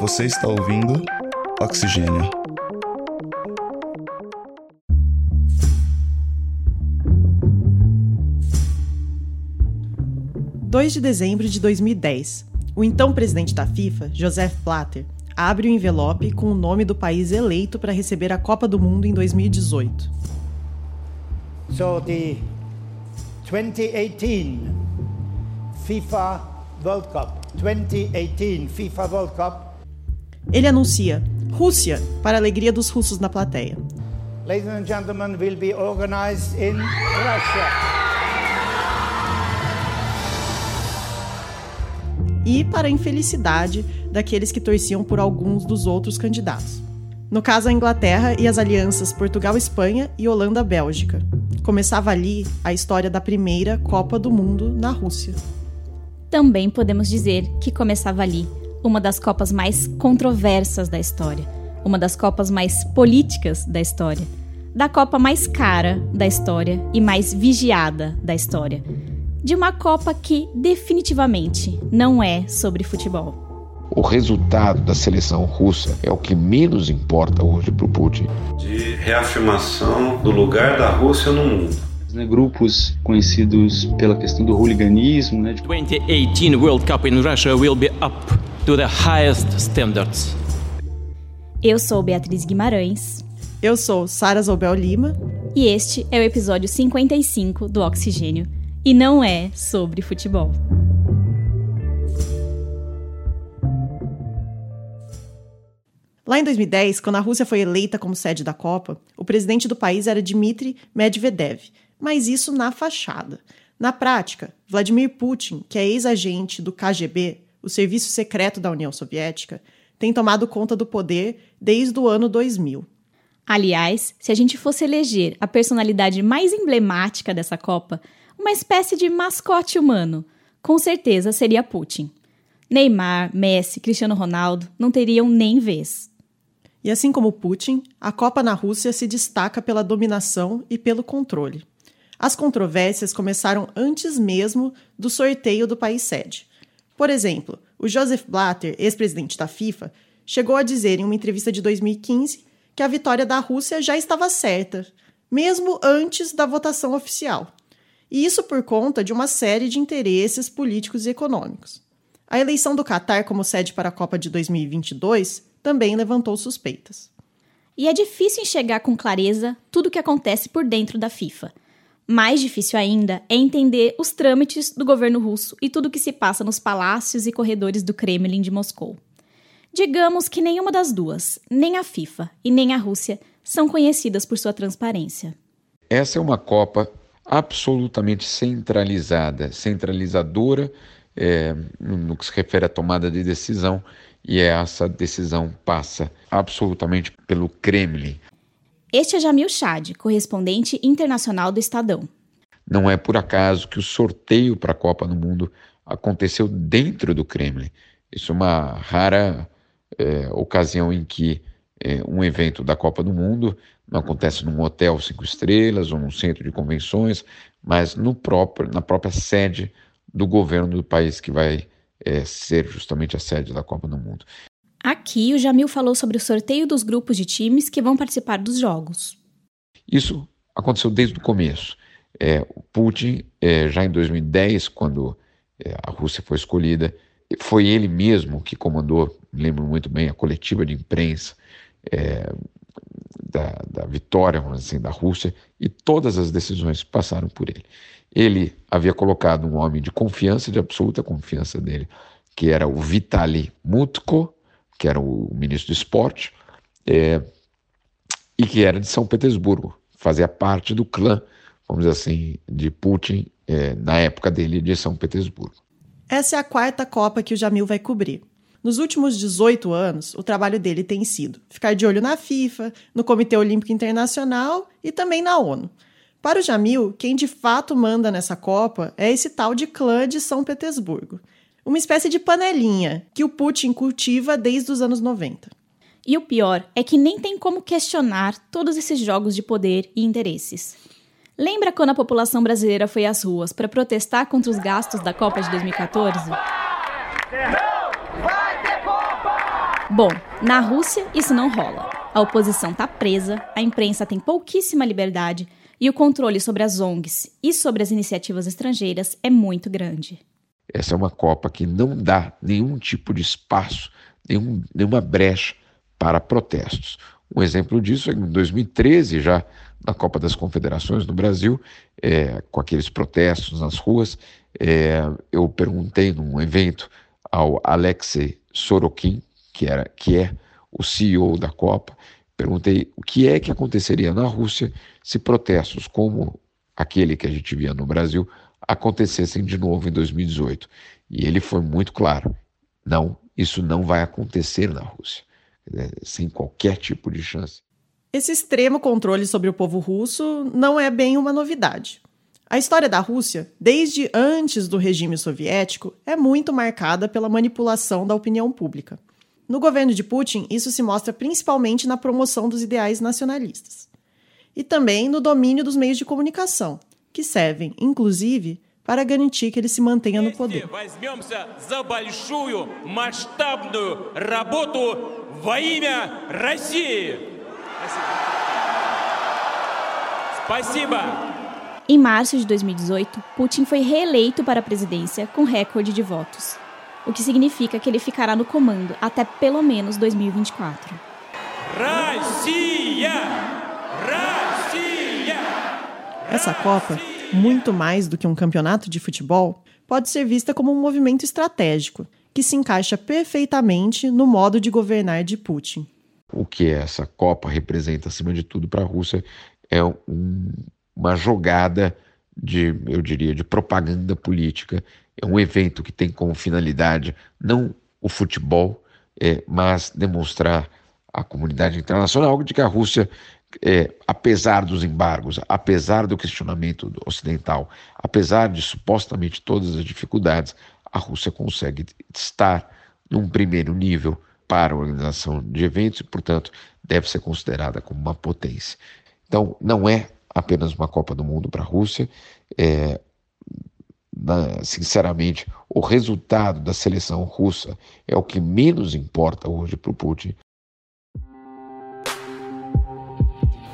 Você está ouvindo Oxigênio. Dois de dezembro de 2010, o então presidente da FIFA, Joseph Blatter, abre o envelope com o nome do país eleito para receber a Copa do Mundo em 2018. So the 2018 FIFA World Cup, 2018 FIFA World Cup. Ele anuncia Rússia para a alegria dos russos na plateia. Ladies and gentlemen, will be organized in Russia. e para a infelicidade daqueles que torciam por alguns dos outros candidatos. No caso, a Inglaterra e as alianças Portugal-Espanha e Holanda-Bélgica. Começava ali a história da primeira Copa do Mundo na Rússia. Também podemos dizer que começava ali uma das Copas mais controversas da história, uma das Copas mais políticas da história, da Copa mais cara da história e mais vigiada da história de uma Copa que definitivamente não é sobre futebol. O resultado da seleção russa é o que menos importa hoje para o Putin. De reafirmação do lugar da Rússia no mundo. Né, grupos conhecidos pela questão do hooliganismo. Né? 2018 World Cup in Russia will be up to the highest standards. Eu sou Beatriz Guimarães. Eu sou Sara Zobel Lima. E este é o episódio 55 do Oxigênio, e não é sobre futebol. Lá em 2010, quando a Rússia foi eleita como sede da Copa, o presidente do país era Dmitry Medvedev, mas isso na fachada. Na prática, Vladimir Putin, que é ex-agente do KGB, o serviço secreto da União Soviética, tem tomado conta do poder desde o ano 2000. Aliás, se a gente fosse eleger a personalidade mais emblemática dessa Copa, uma espécie de mascote humano. Com certeza seria Putin. Neymar, Messi, Cristiano Ronaldo não teriam nem vez. E assim como Putin, a Copa na Rússia se destaca pela dominação e pelo controle. As controvérsias começaram antes mesmo do sorteio do país sede. Por exemplo, o Joseph Blatter, ex-presidente da FIFA, chegou a dizer em uma entrevista de 2015 que a vitória da Rússia já estava certa, mesmo antes da votação oficial e isso por conta de uma série de interesses políticos e econômicos. A eleição do Catar como sede para a Copa de 2022 também levantou suspeitas. E é difícil enxergar com clareza tudo o que acontece por dentro da FIFA. Mais difícil ainda é entender os trâmites do governo russo e tudo o que se passa nos palácios e corredores do Kremlin de Moscou. Digamos que nenhuma das duas, nem a FIFA e nem a Rússia, são conhecidas por sua transparência. Essa é uma Copa absolutamente centralizada, centralizadora é, no que se refere à tomada de decisão, e essa decisão passa absolutamente pelo Kremlin. Este é Jamil Chad, correspondente internacional do Estadão. Não é por acaso que o sorteio para a Copa do Mundo aconteceu dentro do Kremlin. Isso é uma rara é, ocasião em que é, um evento da Copa do Mundo não acontece num hotel cinco estrelas ou num centro de convenções, mas no próprio, na própria sede do governo do país que vai é, ser justamente a sede da Copa do Mundo. Aqui o Jamil falou sobre o sorteio dos grupos de times que vão participar dos jogos. Isso aconteceu desde o começo. É, o Putin, é, já em 2010, quando é, a Rússia foi escolhida, foi ele mesmo que comandou, lembro muito bem, a coletiva de imprensa é, da, da vitória, assim, da Rússia, e todas as decisões passaram por ele. Ele havia colocado um homem de confiança, de absoluta confiança dele, que era o Vitaly Mutko, que era o ministro do esporte, é, e que era de São Petersburgo, fazia parte do clã, vamos dizer assim, de Putin é, na época dele de São Petersburgo. Essa é a quarta Copa que o Jamil vai cobrir. Nos últimos 18 anos, o trabalho dele tem sido ficar de olho na FIFA, no Comitê Olímpico Internacional e também na ONU. Para o Jamil, quem de fato manda nessa Copa é esse tal de clã de São Petersburgo. Uma espécie de panelinha que o Putin cultiva desde os anos 90. E o pior é que nem tem como questionar todos esses jogos de poder e interesses. Lembra quando a população brasileira foi às ruas para protestar contra os gastos da Copa de 2014? Bom, na Rússia isso não rola. A oposição está presa, a imprensa tem pouquíssima liberdade e o controle sobre as ONGs e sobre as iniciativas estrangeiras é muito grande. Essa é uma Copa que não dá nenhum tipo de espaço, nenhum, nenhuma brecha para protestos. Um exemplo disso é em 2013, já na Copa das Confederações no Brasil, é, com aqueles protestos nas ruas, é, eu perguntei num evento ao Alexei Sorokin, que, era, que é o CEO da Copa, perguntei o que é que aconteceria na Rússia se protestos como aquele que a gente via no Brasil acontecessem de novo em 2018. E ele foi muito claro: não, isso não vai acontecer na Rússia, sem qualquer tipo de chance. Esse extremo controle sobre o povo russo não é bem uma novidade. A história da Rússia, desde antes do regime soviético, é muito marcada pela manipulação da opinião pública. No governo de Putin, isso se mostra principalmente na promoção dos ideais nacionalistas. E também no domínio dos meios de comunicação, que servem, inclusive, para garantir que ele se mantenha no poder. Em março de 2018, Putin foi reeleito para a presidência com recorde de votos, o que significa que ele ficará no comando até pelo menos 2024. Essa Copa, muito mais do que um campeonato de futebol, pode ser vista como um movimento estratégico que se encaixa perfeitamente no modo de governar de Putin. O que essa Copa representa, acima de tudo, para a Rússia é um, uma jogada de, eu diria, de propaganda política. É um evento que tem como finalidade não o futebol, é, mas demonstrar à comunidade internacional de que a Rússia é, apesar dos embargos, apesar do questionamento ocidental, apesar de supostamente todas as dificuldades, a Rússia consegue estar num primeiro nível para a organização de eventos e, portanto, deve ser considerada como uma potência. Então, não é apenas uma Copa do Mundo para a Rússia, é, na, sinceramente, o resultado da seleção russa é o que menos importa hoje para o Putin,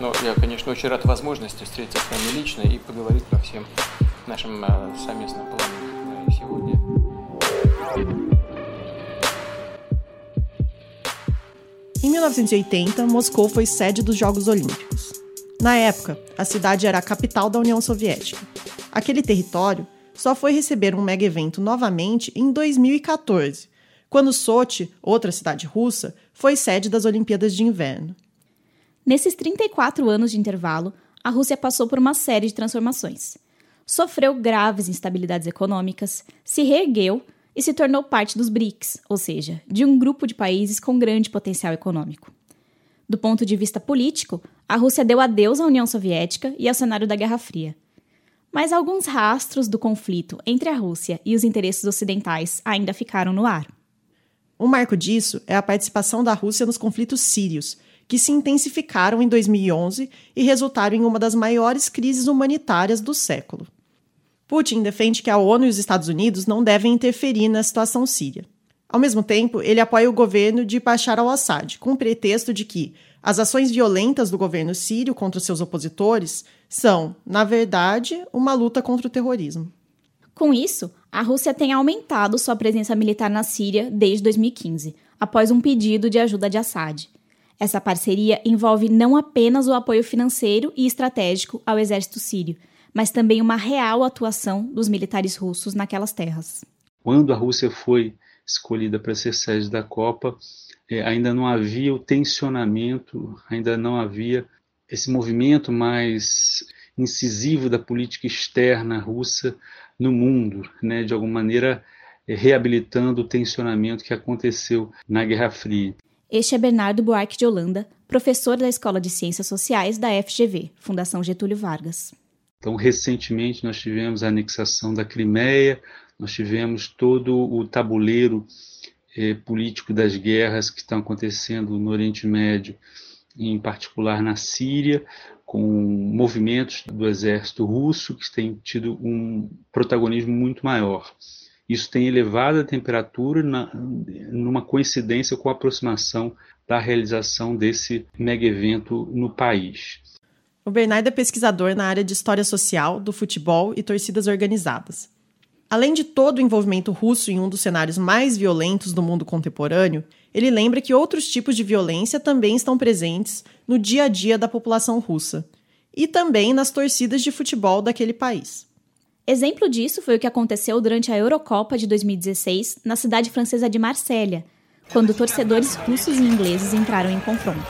Но я, конечно, очень rad возможности встретиться с вами лично и поговорить по всем нашим э, совместным планам сегодня. Em 1980, Moscou foi sede dos Jogos Olímpicos. Na época, a cidade era a capital da União Soviética. Aquele território só foi receber um mega evento novamente em 2014, quando Sochi, outra cidade russa, foi sede das Olimpíadas de Inverno. Nesses 34 anos de intervalo, a Rússia passou por uma série de transformações. Sofreu graves instabilidades econômicas, se reergueu e se tornou parte dos BRICS, ou seja, de um grupo de países com grande potencial econômico. Do ponto de vista político, a Rússia deu adeus à União Soviética e ao cenário da Guerra Fria. Mas alguns rastros do conflito entre a Rússia e os interesses ocidentais ainda ficaram no ar. Um marco disso é a participação da Rússia nos conflitos sírios, que se intensificaram em 2011 e resultaram em uma das maiores crises humanitárias do século. Putin defende que a ONU e os Estados Unidos não devem interferir na situação síria. Ao mesmo tempo, ele apoia o governo de Bashar al-Assad, com o pretexto de que as ações violentas do governo sírio contra seus opositores são, na verdade, uma luta contra o terrorismo. Com isso, a Rússia tem aumentado sua presença militar na Síria desde 2015, após um pedido de ajuda de Assad. Essa parceria envolve não apenas o apoio financeiro e estratégico ao exército sírio, mas também uma real atuação dos militares russos naquelas terras. Quando a Rússia foi escolhida para ser sede da Copa, é, ainda não havia o tensionamento, ainda não havia esse movimento mais incisivo da política externa russa no mundo, né, de alguma maneira é, reabilitando o tensionamento que aconteceu na Guerra Fria. Este é Bernardo Buarque de Holanda, professor da Escola de Ciências Sociais da FGV, Fundação Getúlio Vargas. Então, recentemente nós tivemos a anexação da Crimeia, nós tivemos todo o tabuleiro eh, político das guerras que estão acontecendo no Oriente Médio, em particular na Síria, com movimentos do exército russo que têm tido um protagonismo muito maior. Isso tem elevado a temperatura na, numa coincidência com a aproximação da realização desse mega evento no país. O Bernardo é pesquisador na área de história social, do futebol e torcidas organizadas. Além de todo o envolvimento russo em um dos cenários mais violentos do mundo contemporâneo, ele lembra que outros tipos de violência também estão presentes no dia a dia da população russa e também nas torcidas de futebol daquele país. Exemplo disso foi o que aconteceu durante a Eurocopa de 2016 na cidade francesa de Marsella, quando torcedores russos e ingleses entraram em confronto.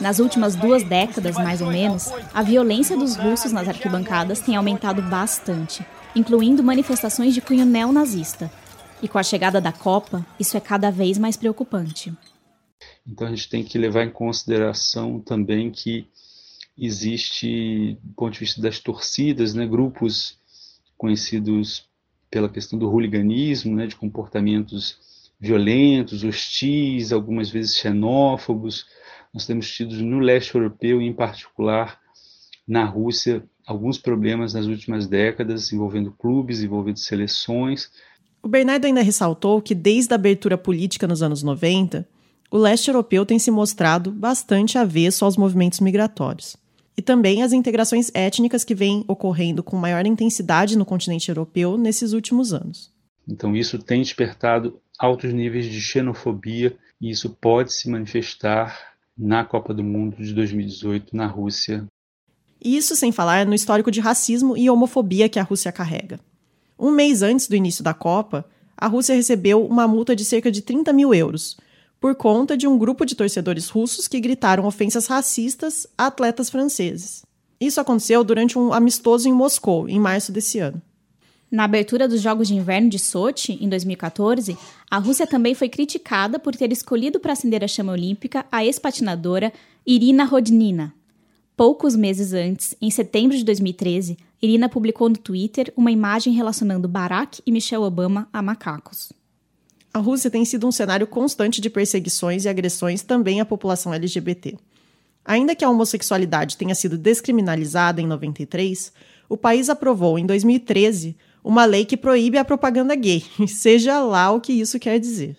Nas últimas duas décadas, mais ou menos, a violência dos russos nas arquibancadas tem aumentado bastante, incluindo manifestações de cunho neonazista. E com a chegada da Copa, isso é cada vez mais preocupante. Então a gente tem que levar em consideração também que existe, do ponto de vista das torcidas, né, grupos conhecidos pela questão do hooliganismo, né, de comportamentos violentos, hostis, algumas vezes xenófobos. Nós temos tido no leste europeu, em particular na Rússia, alguns problemas nas últimas décadas envolvendo clubes, envolvendo seleções. O Bernardo ainda ressaltou que desde a abertura política nos anos 90, o leste europeu tem se mostrado bastante avesso aos movimentos migratórios e também as integrações étnicas que vêm ocorrendo com maior intensidade no continente europeu nesses últimos anos. Então, isso tem despertado altos níveis de xenofobia e isso pode se manifestar na Copa do Mundo de 2018 na Rússia. Isso sem falar no histórico de racismo e homofobia que a Rússia carrega. Um mês antes do início da Copa, a Rússia recebeu uma multa de cerca de 30 mil euros por conta de um grupo de torcedores russos que gritaram ofensas racistas a atletas franceses. Isso aconteceu durante um amistoso em Moscou, em março desse ano. Na abertura dos Jogos de Inverno de Sochi, em 2014, a Rússia também foi criticada por ter escolhido para acender a chama olímpica a ex-patinadora Irina Rodnina. Poucos meses antes, em setembro de 2013, Irina publicou no Twitter uma imagem relacionando Barack e Michelle Obama a macacos. A Rússia tem sido um cenário constante de perseguições e agressões também à população LGBT. Ainda que a homossexualidade tenha sido descriminalizada em 93, o país aprovou em 2013 uma lei que proíbe a propaganda gay, seja lá o que isso quer dizer.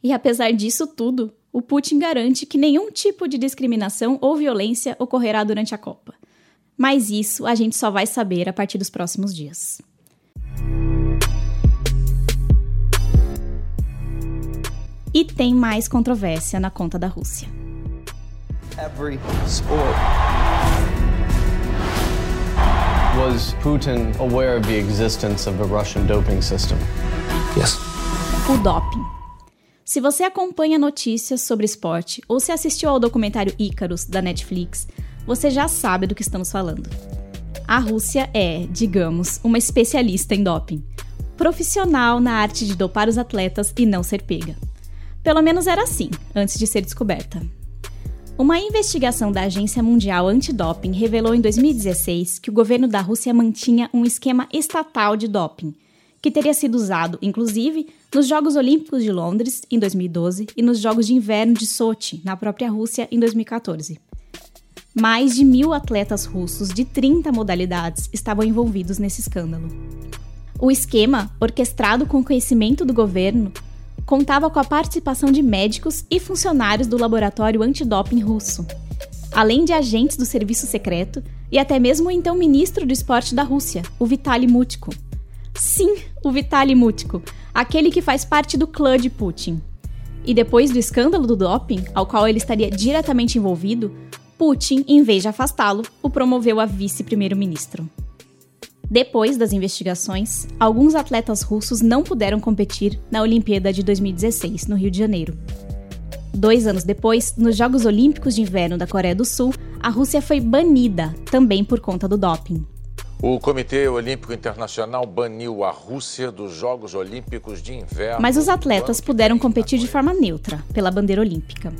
E apesar disso tudo, o Putin garante que nenhum tipo de discriminação ou violência ocorrerá durante a Copa. Mas isso a gente só vai saber a partir dos próximos dias. E tem mais controvérsia na conta da Rússia. Every sport. Was Putin aware of the existence of the Russian doping system? Yes. O doping. Se você acompanha notícias sobre esporte ou se assistiu ao documentário Icarus da Netflix, você já sabe do que estamos falando. A Rússia é, digamos, uma especialista em doping, profissional na arte de dopar os atletas e não ser pega. Pelo menos era assim, antes de ser descoberta. Uma investigação da Agência Mundial Antidoping revelou em 2016 que o governo da Rússia mantinha um esquema estatal de doping, que teria sido usado, inclusive, nos Jogos Olímpicos de Londres, em 2012, e nos Jogos de Inverno de Sochi, na própria Rússia, em 2014. Mais de mil atletas russos de 30 modalidades estavam envolvidos nesse escândalo. O esquema, orquestrado com conhecimento do governo, contava com a participação de médicos e funcionários do laboratório antidoping russo, além de agentes do serviço secreto e até mesmo o então ministro do esporte da Rússia, o Vitaly Mutko. Sim, o Vitaly Mutko, aquele que faz parte do clã de Putin. E depois do escândalo do doping, ao qual ele estaria diretamente envolvido, Putin, em vez de afastá-lo, o promoveu a vice-primeiro-ministro. Depois das investigações, alguns atletas russos não puderam competir na Olimpíada de 2016, no Rio de Janeiro. Dois anos depois, nos Jogos Olímpicos de Inverno da Coreia do Sul, a Rússia foi banida, também por conta do doping. O Comitê Olímpico Internacional baniu a Rússia dos Jogos Olímpicos de Inverno. Mas os atletas puderam competir de forma neutra, pela bandeira olímpica.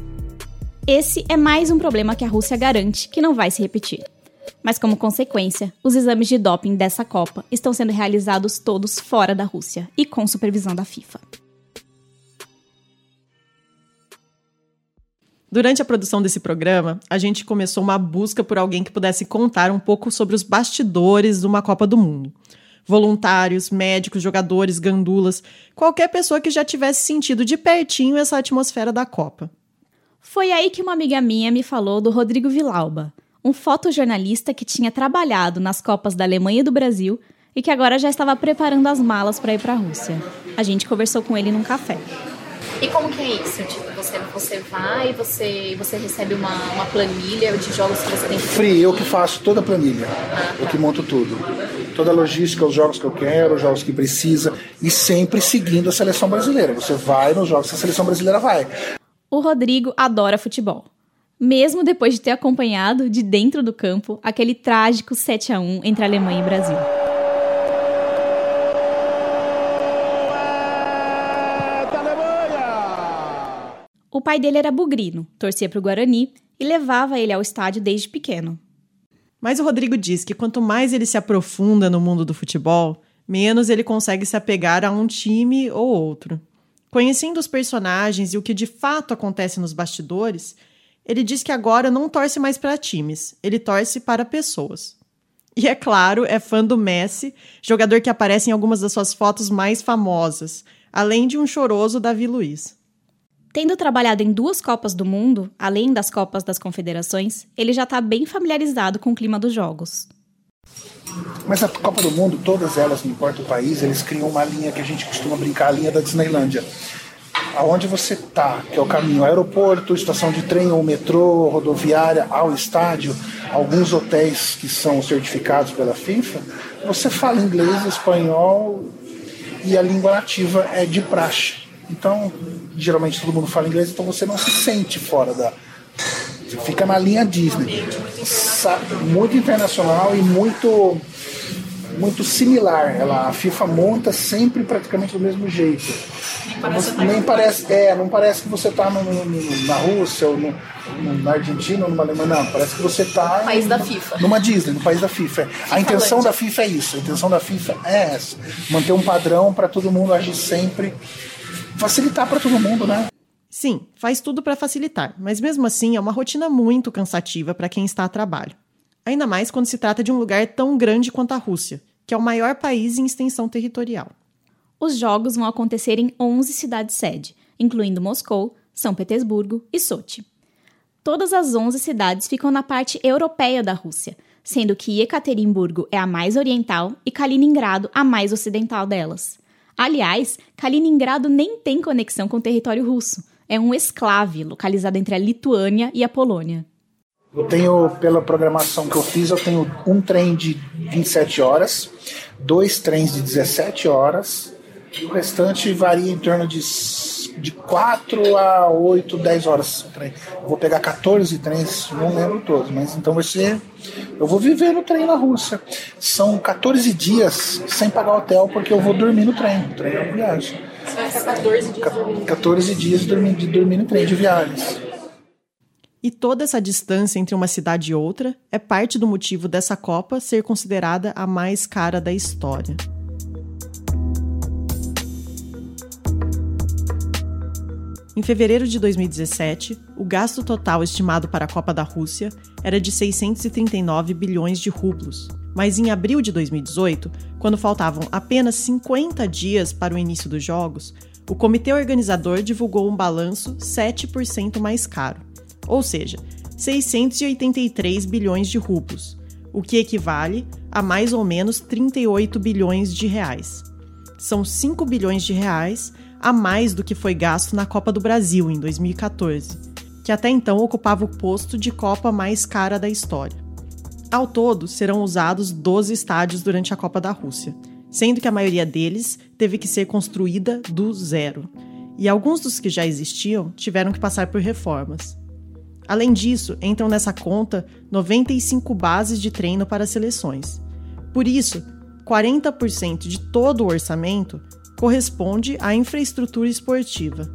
Esse é mais um problema que a Rússia garante que não vai se repetir. Mas, como consequência, os exames de doping dessa Copa estão sendo realizados todos fora da Rússia e com supervisão da FIFA. Durante a produção desse programa, a gente começou uma busca por alguém que pudesse contar um pouco sobre os bastidores de uma Copa do Mundo. Voluntários, médicos, jogadores, gandulas, qualquer pessoa que já tivesse sentido de pertinho essa atmosfera da Copa. Foi aí que uma amiga minha me falou do Rodrigo Vilauba, um fotojornalista que tinha trabalhado nas Copas da Alemanha e do Brasil e que agora já estava preparando as malas para ir para a Rússia. A gente conversou com ele num café. E como que é isso? Tipo, você, você vai, você, você recebe uma, uma planilha de jogos que você tem que... Free, eu que faço toda a planilha. Ah, eu que monto tudo. Toda a logística, os jogos que eu quero, os jogos que precisa. E sempre seguindo a seleção brasileira. Você vai nos jogos que a seleção brasileira vai. O Rodrigo adora futebol. Mesmo depois de ter acompanhado, de dentro do campo, aquele trágico 7 a 1 entre Alemanha e Brasil. O pai dele era bugrino, torcia para o Guarani e levava ele ao estádio desde pequeno. Mas o Rodrigo diz que quanto mais ele se aprofunda no mundo do futebol, menos ele consegue se apegar a um time ou outro. Conhecendo os personagens e o que de fato acontece nos bastidores, ele diz que agora não torce mais para times, ele torce para pessoas. E é claro, é fã do Messi, jogador que aparece em algumas das suas fotos mais famosas, além de um choroso Davi Luiz. Tendo trabalhado em duas Copas do Mundo, além das Copas das Confederações, ele já está bem familiarizado com o clima dos jogos. Mas a Copa do Mundo, todas elas, não importa o país, eles criam uma linha que a gente costuma brincar, a linha da Disneylândia. Aonde você tá, que é o caminho aeroporto, estação de trem ou metrô, rodoviária, ao estádio, alguns hotéis que são certificados pela FIFA, você fala inglês, espanhol e a língua nativa é de praxe. Então, geralmente todo mundo fala inglês, então você não se sente fora da. Você fica na linha Disney. Muito internacional e muito muito similar. Ela, a FIFA monta sempre praticamente do mesmo jeito. Parece você, nem parece, é, não parece que você está na Rússia ou no, no, na Argentina ou numa Alemanha, não. Parece que você está no país da FIFA. Numa Disney, no país da FIFA. A intenção da FIFA é isso. A intenção da FIFA é essa: manter um padrão para todo mundo agir sempre facilitar para todo mundo, né? Sim, faz tudo para facilitar, mas mesmo assim é uma rotina muito cansativa para quem está a trabalho. Ainda mais quando se trata de um lugar tão grande quanto a Rússia, que é o maior país em extensão territorial. Os jogos vão acontecer em 11 cidades-sede, incluindo Moscou, São Petersburgo e Sochi. Todas as 11 cidades ficam na parte europeia da Rússia, sendo que Ekaterimburgo é a mais oriental e Kaliningrado a mais ocidental delas. Aliás, Kaliningrado nem tem conexão com o território russo. É um esclave localizado entre a Lituânia e a Polônia. Eu tenho, pela programação que eu fiz, eu tenho um trem de 27 horas, dois trens de 17 horas, e o restante varia em torno de de 4 a 8, 10 horas. Vou pegar 14 trens, não lembro todos, mas então vai ser. Eu vou viver no trem na Rússia. São 14 dias sem pagar hotel, porque eu vou dormir no trem. O trem é uma viagem. Você vai ficar 14 dias dormindo? 14 dias dormindo, dormir no trem de viagens. E toda essa distância entre uma cidade e outra é parte do motivo dessa Copa ser considerada a mais cara da história. Em fevereiro de 2017, o gasto total estimado para a Copa da Rússia era de 639 bilhões de rublos. Mas em abril de 2018, quando faltavam apenas 50 dias para o início dos Jogos, o comitê organizador divulgou um balanço 7% mais caro, ou seja, 683 bilhões de rublos, o que equivale a mais ou menos 38 bilhões de reais. São 5 bilhões de reais a mais do que foi gasto na Copa do Brasil em 2014, que até então ocupava o posto de Copa mais cara da história. Ao todo, serão usados 12 estádios durante a Copa da Rússia, sendo que a maioria deles teve que ser construída do zero, e alguns dos que já existiam tiveram que passar por reformas. Além disso, entram nessa conta 95 bases de treino para seleções. Por isso, 40% de todo o orçamento corresponde à infraestrutura esportiva.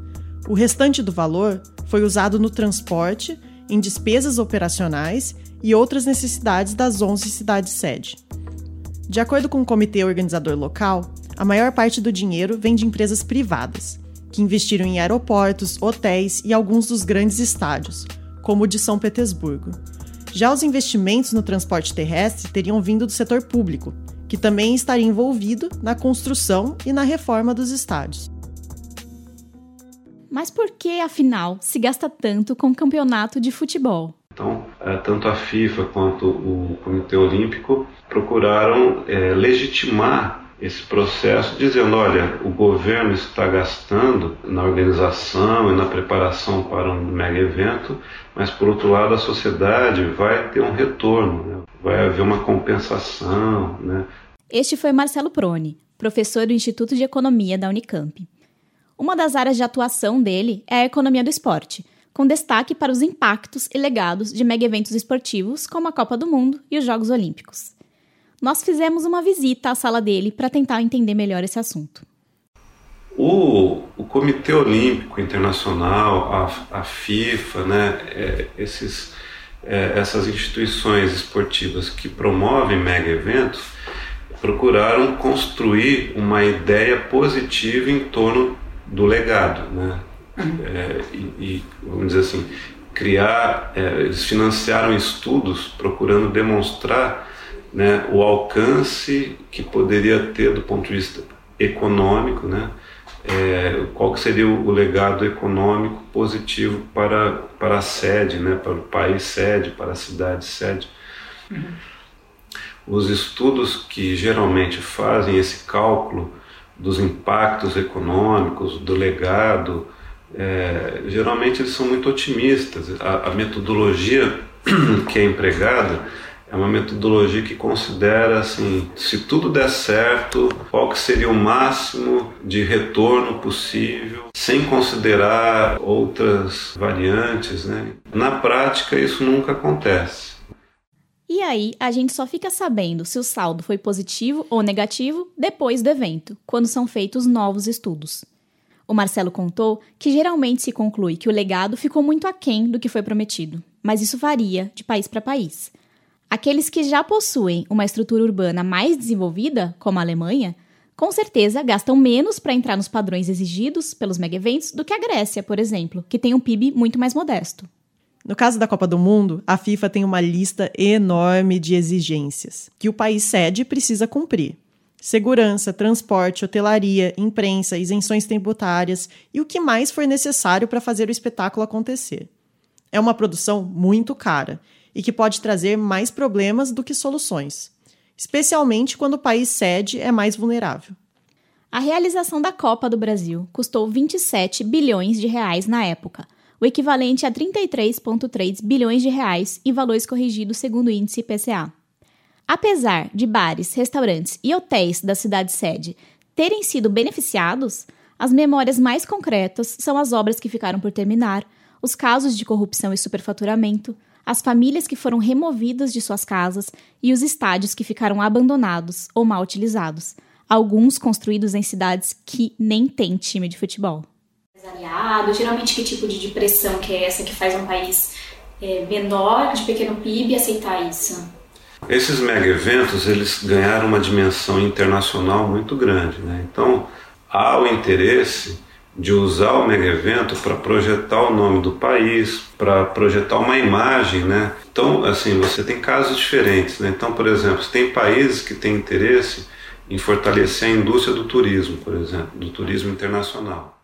O restante do valor foi usado no transporte, em despesas operacionais e outras necessidades das 11 cidades-sede. De acordo com o comitê organizador local, a maior parte do dinheiro vem de empresas privadas. que investiram em aeroportos, hotéis e alguns dos grandes estádios, como o de São Petersburgo. Já os investimentos no transporte terrestre teriam vindo do setor público, que também estaria envolvido na construção e na reforma dos estádios. Mas por que, afinal, se gasta tanto com o campeonato de futebol? Então, é, tanto a FIFA quanto o Comitê Olímpico procuraram é, legitimar esse processo, dizendo: olha, o governo está gastando na organização e na preparação para um mega evento, mas por outro lado a sociedade vai ter um retorno, né? vai haver uma compensação. Né? Este foi Marcelo Prone, professor do Instituto de Economia da Unicamp. Uma das áreas de atuação dele é a economia do esporte, com destaque para os impactos e legados de mega eventos esportivos como a Copa do Mundo e os Jogos Olímpicos nós fizemos uma visita à sala dele para tentar entender melhor esse assunto. O, o Comitê Olímpico Internacional, a, a FIFA, né, é, esses, é, essas instituições esportivas que promovem mega eventos, procuraram construir uma ideia positiva em torno do legado, né? É, e, e, vamos dizer assim, criar, é, eles financiaram estudos procurando demonstrar né, o alcance que poderia ter do ponto de vista econômico, né, é, qual que seria o, legado econômico positivo para, para a sede, né, para o país sede, para a cidade sede. Uhum. Os estudos que geralmente fazem esse cálculo dos impactos econômicos, do legado, é, geralmente eles são muito otimistas. A, a metodologia que é empregada é uma metodologia que considera assim, se tudo der certo, qual que seria o máximo de retorno possível, sem considerar outras variantes, né? Na prática isso nunca acontece. E aí, a gente só fica sabendo se o saldo foi positivo ou negativo depois do evento, quando são feitos novos estudos. O Marcelo contou que geralmente se conclui que o legado ficou muito aquém do que foi prometido, mas isso varia de país para país. Aqueles que já possuem uma estrutura urbana mais desenvolvida, como a Alemanha, com certeza gastam menos para entrar nos padrões exigidos pelos mega-eventos do que a Grécia, por exemplo, que tem um PIB muito mais modesto. No caso da Copa do Mundo, a FIFA tem uma lista enorme de exigências que o país sede precisa cumprir. Segurança, transporte, hotelaria, imprensa, isenções tributárias e o que mais for necessário para fazer o espetáculo acontecer. É uma produção muito cara e que pode trazer mais problemas do que soluções, especialmente quando o país sede é mais vulnerável. A realização da Copa do Brasil custou 27 bilhões de reais na época, o equivalente a 33,3 bilhões de reais em valores corrigidos segundo o índice IPCA. Apesar de bares, restaurantes e hotéis da cidade sede terem sido beneficiados, as memórias mais concretas são as obras que ficaram por terminar, os casos de corrupção e superfaturamento, as famílias que foram removidas de suas casas e os estádios que ficaram abandonados ou mal utilizados, alguns construídos em cidades que nem têm time de futebol. Empresariado, geralmente que tipo de depressão que é essa que faz um país é, menor, de pequeno PIB, aceitar isso? Esses mega eventos eles ganharam uma dimensão internacional muito grande, né? Então há o interesse de usar o mega evento para projetar o nome do país, para projetar uma imagem, né? Então, assim, você tem casos diferentes, né? Então, por exemplo, tem países que têm interesse em fortalecer a indústria do turismo, por exemplo, do turismo internacional.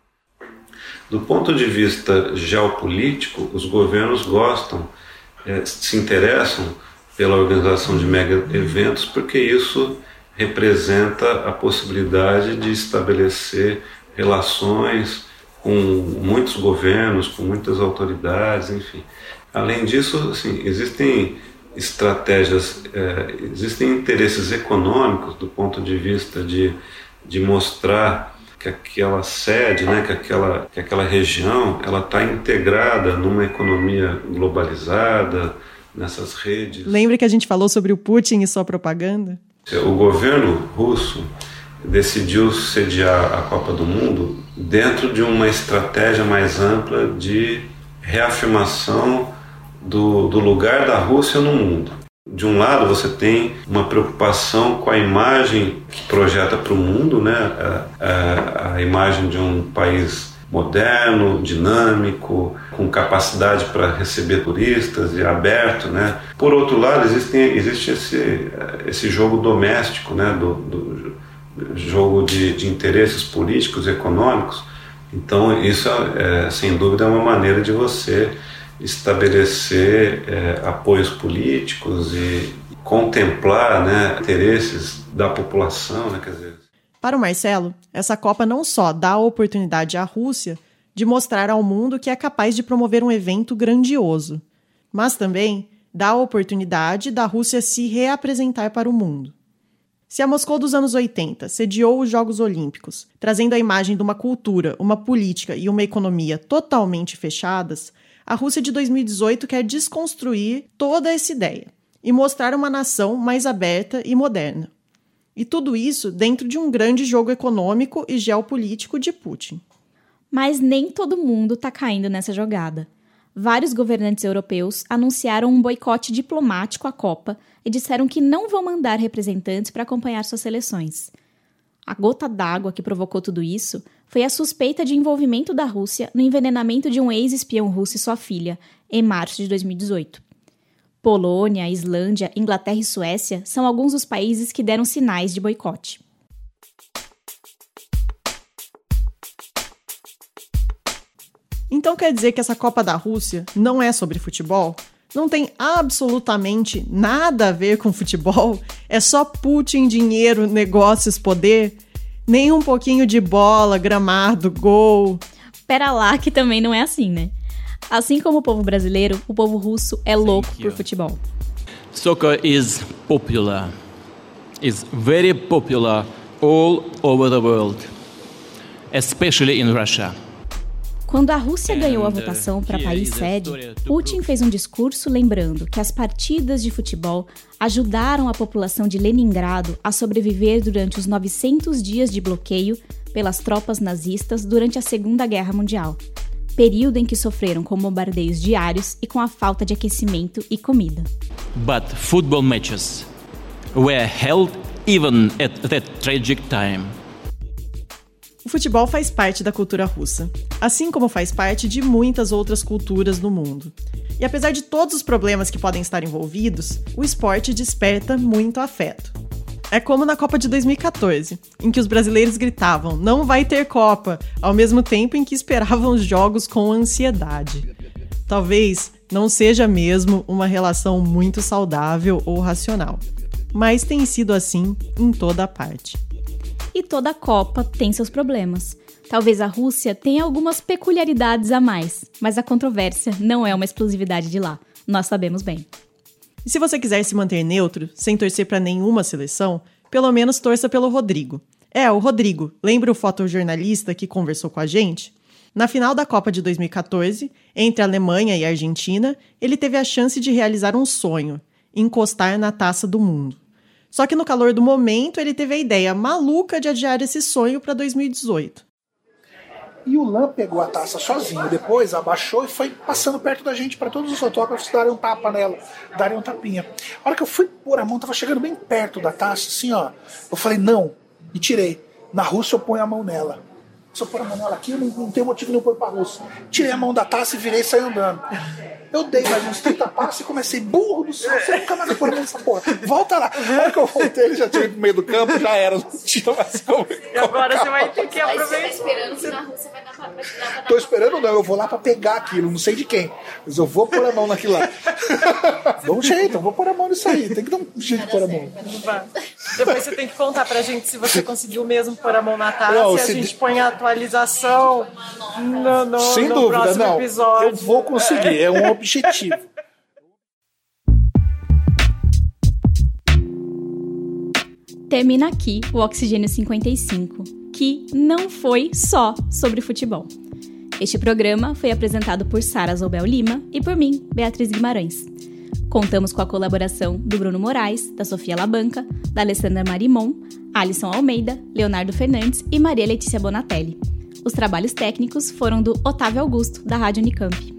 Do ponto de vista geopolítico, os governos gostam, é, se interessam pela organização de mega eventos porque isso representa a possibilidade de estabelecer relações com muitos governos, com muitas autoridades, enfim. Além disso, assim, existem estratégias, é, existem interesses econômicos do ponto de vista de, de mostrar que aquela sede, né, que, aquela, que aquela região, ela está integrada numa economia globalizada, nessas redes. Lembra que a gente falou sobre o Putin e sua propaganda? O governo russo decidiu sediar a Copa do Mundo dentro de uma estratégia mais ampla de reafirmação do, do lugar da Rússia no mundo. De um lado, você tem uma preocupação com a imagem que projeta para o mundo, né? A, a, a, imagem de um país moderno, dinâmico, com capacidade para receber turistas e aberto, né? Por outro lado, existe, existe esse, esse jogo doméstico, né? Do, do jogo de, de interesses políticos econômicos. Então, isso, é, sem dúvida, é uma maneira de você estabelecer é, apoios políticos e contemplar né, interesses da população, né, para o Marcelo, essa Copa não só dá a oportunidade à Rússia de mostrar ao mundo que é capaz de promover um evento grandioso, mas também dá a oportunidade da Rússia se reapresentar para o mundo. Se a Moscou dos anos 80 sediou os Jogos Olímpicos, trazendo a imagem de uma cultura, uma política e uma economia totalmente fechadas, a Rússia de 2018 quer desconstruir toda essa ideia e mostrar uma nação mais aberta e moderna. E tudo isso dentro de um grande jogo econômico e geopolítico de Putin. Mas nem todo mundo está caindo nessa jogada. Vários governantes europeus anunciaram um boicote diplomático à Copa e disseram que não vão mandar representantes para acompanhar suas seleções. A gota d'água que provocou tudo isso foi a suspeita de envolvimento da Rússia no envenenamento de um ex-espião russo e sua filha, em março de 2018. Polônia, Islândia, Inglaterra e Suécia são alguns dos países que deram sinais de boicote. Então quer dizer que essa Copa da Rússia não é sobre futebol? Não tem absolutamente nada a ver com futebol? É só Putin, dinheiro, negócios, poder? Nem um pouquinho de bola, gramado, gol? Pera lá que também não é assim, né? Assim como o povo brasileiro, o povo russo é louco por futebol. Soccer is popular. Is very popular all over the world, especially in Russia. Quando a Rússia ganhou a votação para país sede, Putin fez um discurso lembrando que as partidas de futebol ajudaram a população de Leningrado a sobreviver durante os 900 dias de bloqueio pelas tropas nazistas durante a Segunda Guerra Mundial período em que sofreram com bombardeios diários e com a falta de aquecimento e comida. But football matches were held even at that tragic time. O futebol faz parte da cultura russa, assim como faz parte de muitas outras culturas no mundo. E apesar de todos os problemas que podem estar envolvidos, o esporte desperta muito afeto. É como na Copa de 2014, em que os brasileiros gritavam: não vai ter Copa, ao mesmo tempo em que esperavam os jogos com ansiedade. Talvez não seja mesmo uma relação muito saudável ou racional, mas tem sido assim em toda a parte. E toda Copa tem seus problemas. Talvez a Rússia tenha algumas peculiaridades a mais, mas a controvérsia não é uma exclusividade de lá. Nós sabemos bem. E se você quiser se manter neutro, sem torcer para nenhuma seleção, pelo menos torça pelo Rodrigo. É, o Rodrigo, lembra o fotojornalista que conversou com a gente? Na final da Copa de 2014, entre Alemanha e Argentina, ele teve a chance de realizar um sonho: encostar na taça do mundo. Só que no calor do momento, ele teve a ideia maluca de adiar esse sonho para 2018. E o Lan pegou a taça sozinho, depois abaixou e foi passando perto da gente para todos os fotógrafos darem um tapa nela, darem um tapinha. A hora que eu fui pôr a mão, tava chegando bem perto da taça, assim, ó. Eu falei, não, e tirei. Na Rússia eu ponho a mão nela. Se eu pôr a mão aqui, eu não, não tenho motivo nenhum pôr pra Rússia. Tirei a mão da taça e virei e saí andando. Eu dei mais uns 30 passos e comecei, burro do céu, você nunca mais vai pôr nessa porra. Volta lá. Na hora que eu voltei, ele já tinha ido no meio do campo, já era. Não tinha mais como. E agora você vai ter que aproveitar. Você tá esperando que na Rússia vai dar pra, vai dar Tô esperando não, eu vou lá pra pegar aquilo, não sei de quem. Mas eu vou pôr a mão naquilo lá. Dá um jeito, eu vou pôr a mão nisso aí. Tem que dar um jeito de pôr a mão. Depois você tem que contar pra gente se você conseguiu mesmo pôr a mão na taça Não, e a gente de- põe a atualização no, no, Sem no dúvida, próximo não. episódio. Eu vou conseguir, é um objetivo. Termina aqui o Oxigênio 55, que não foi só sobre futebol. Este programa foi apresentado por Sara Zobel Lima e por mim, Beatriz Guimarães. Contamos com a colaboração do Bruno Moraes, da Sofia Labanca, da Alessandra Marimon, Alisson Almeida, Leonardo Fernandes e Maria Letícia Bonatelli. Os trabalhos técnicos foram do Otávio Augusto, da Rádio Unicamp.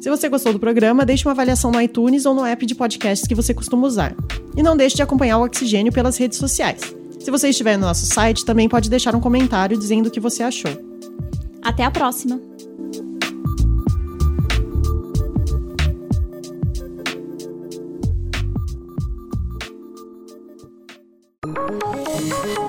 Se você gostou do programa, deixe uma avaliação no iTunes ou no app de podcasts que você costuma usar. E não deixe de acompanhar o Oxigênio pelas redes sociais. Se você estiver no nosso site, também pode deixar um comentário dizendo o que você achou. Até a próxima!